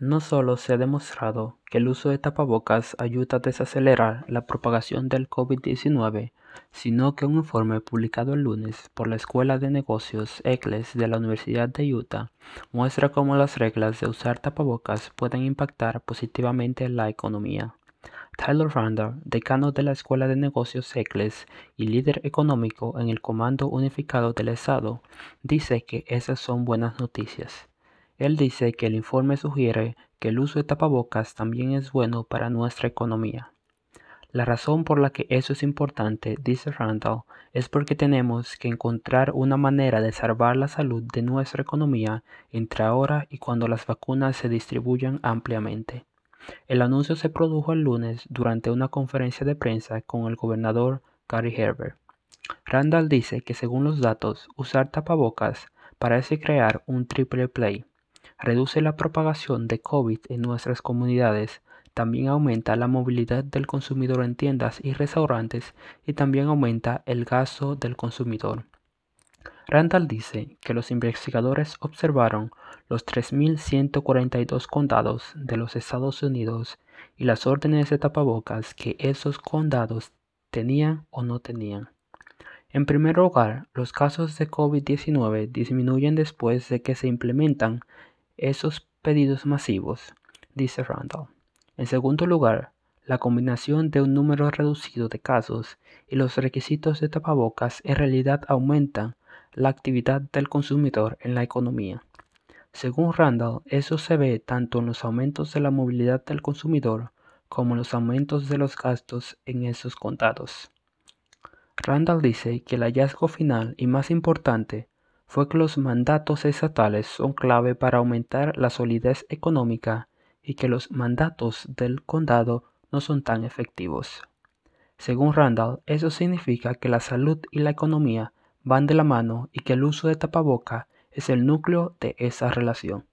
No solo se ha demostrado que el uso de tapabocas ayuda a desacelerar la propagación del COVID-19, sino que un informe publicado el lunes por la Escuela de Negocios ECLES de la Universidad de Utah muestra cómo las reglas de usar tapabocas pueden impactar positivamente la economía. Tyler Randall, decano de la Escuela de Negocios ECLES y líder económico en el Comando Unificado del Estado, dice que esas son buenas noticias. Él dice que el informe sugiere que el uso de tapabocas también es bueno para nuestra economía. La razón por la que eso es importante, dice Randall, es porque tenemos que encontrar una manera de salvar la salud de nuestra economía entre ahora y cuando las vacunas se distribuyan ampliamente. El anuncio se produjo el lunes durante una conferencia de prensa con el gobernador Gary Herbert. Randall dice que según los datos, usar tapabocas parece crear un triple play reduce la propagación de COVID en nuestras comunidades, también aumenta la movilidad del consumidor en tiendas y restaurantes y también aumenta el gasto del consumidor. Randall dice que los investigadores observaron los 3.142 condados de los Estados Unidos y las órdenes de tapabocas que esos condados tenían o no tenían. En primer lugar, los casos de COVID-19 disminuyen después de que se implementan esos pedidos masivos, dice Randall. En segundo lugar, la combinación de un número reducido de casos y los requisitos de tapabocas en realidad aumentan la actividad del consumidor en la economía. Según Randall, eso se ve tanto en los aumentos de la movilidad del consumidor como en los aumentos de los gastos en esos condados. Randall dice que el hallazgo final y más importante fue que los mandatos estatales son clave para aumentar la solidez económica y que los mandatos del condado no son tan efectivos. Según Randall, eso significa que la salud y la economía van de la mano y que el uso de tapaboca es el núcleo de esa relación.